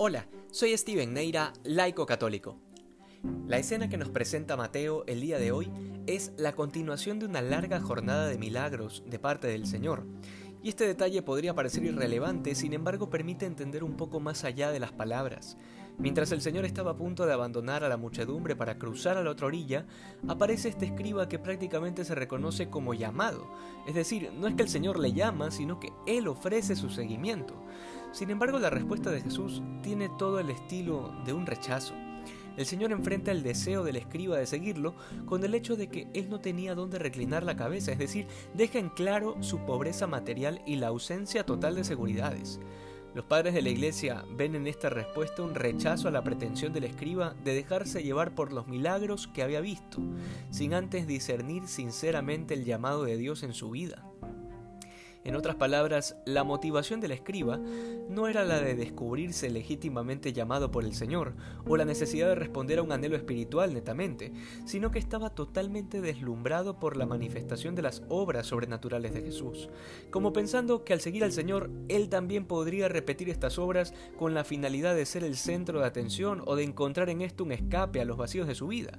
Hola, soy Steven Neira, laico católico. La escena que nos presenta Mateo el día de hoy es la continuación de una larga jornada de milagros de parte del Señor. Y este detalle podría parecer irrelevante, sin embargo permite entender un poco más allá de las palabras. Mientras el Señor estaba a punto de abandonar a la muchedumbre para cruzar a la otra orilla, aparece este escriba que prácticamente se reconoce como llamado. Es decir, no es que el Señor le llama, sino que Él ofrece su seguimiento. Sin embargo, la respuesta de Jesús tiene todo el estilo de un rechazo. El Señor enfrenta el deseo del escriba de seguirlo con el hecho de que él no tenía dónde reclinar la cabeza, es decir, deja en claro su pobreza material y la ausencia total de seguridades. Los padres de la iglesia ven en esta respuesta un rechazo a la pretensión del escriba de dejarse llevar por los milagros que había visto, sin antes discernir sinceramente el llamado de Dios en su vida. En otras palabras, la motivación del escriba no era la de descubrirse legítimamente llamado por el Señor o la necesidad de responder a un anhelo espiritual netamente, sino que estaba totalmente deslumbrado por la manifestación de las obras sobrenaturales de Jesús, como pensando que al seguir al Señor, él también podría repetir estas obras con la finalidad de ser el centro de atención o de encontrar en esto un escape a los vacíos de su vida.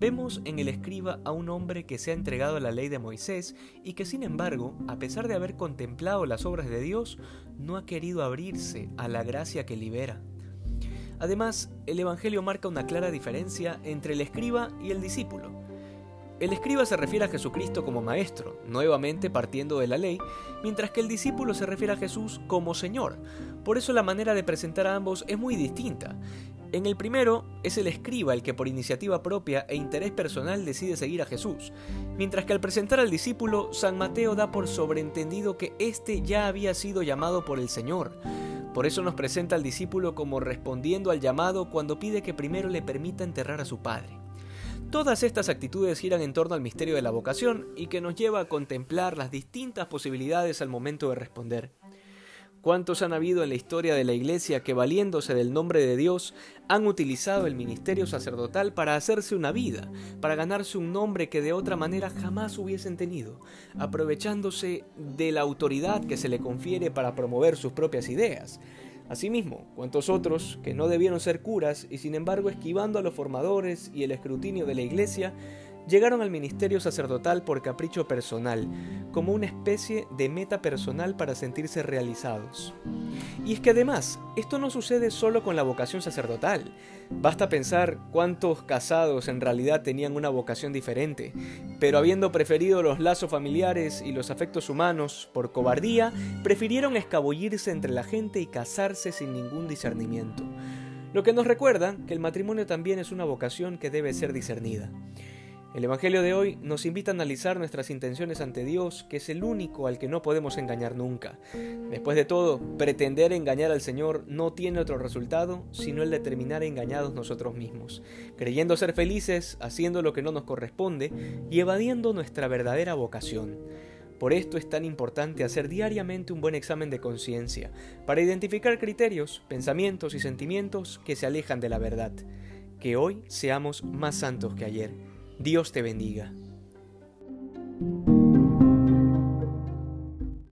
Vemos en el escriba a un hombre que se ha entregado a la ley de Moisés y que sin embargo, a pesar de haber contemplado las obras de Dios, no ha querido abrirse a la gracia que libera. Además, el Evangelio marca una clara diferencia entre el escriba y el discípulo. El escriba se refiere a Jesucristo como maestro, nuevamente partiendo de la ley, mientras que el discípulo se refiere a Jesús como Señor. Por eso la manera de presentar a ambos es muy distinta. En el primero es el escriba el que por iniciativa propia e interés personal decide seguir a Jesús, mientras que al presentar al discípulo, San Mateo da por sobreentendido que éste ya había sido llamado por el Señor. Por eso nos presenta al discípulo como respondiendo al llamado cuando pide que primero le permita enterrar a su padre. Todas estas actitudes giran en torno al misterio de la vocación y que nos lleva a contemplar las distintas posibilidades al momento de responder. ¿Cuántos han habido en la historia de la Iglesia que valiéndose del nombre de Dios han utilizado el ministerio sacerdotal para hacerse una vida, para ganarse un nombre que de otra manera jamás hubiesen tenido, aprovechándose de la autoridad que se le confiere para promover sus propias ideas? Asimismo, cuántos otros que no debieron ser curas y sin embargo esquivando a los formadores y el escrutinio de la Iglesia, llegaron al ministerio sacerdotal por capricho personal, como una especie de meta personal para sentirse realizados. Y es que además, esto no sucede solo con la vocación sacerdotal. Basta pensar cuántos casados en realidad tenían una vocación diferente, pero habiendo preferido los lazos familiares y los afectos humanos por cobardía, prefirieron escabullirse entre la gente y casarse sin ningún discernimiento. Lo que nos recuerda que el matrimonio también es una vocación que debe ser discernida. El Evangelio de hoy nos invita a analizar nuestras intenciones ante Dios, que es el único al que no podemos engañar nunca. Después de todo, pretender engañar al Señor no tiene otro resultado sino el de terminar engañados nosotros mismos, creyendo ser felices, haciendo lo que no nos corresponde y evadiendo nuestra verdadera vocación. Por esto es tan importante hacer diariamente un buen examen de conciencia, para identificar criterios, pensamientos y sentimientos que se alejan de la verdad. Que hoy seamos más santos que ayer Dios te bendiga.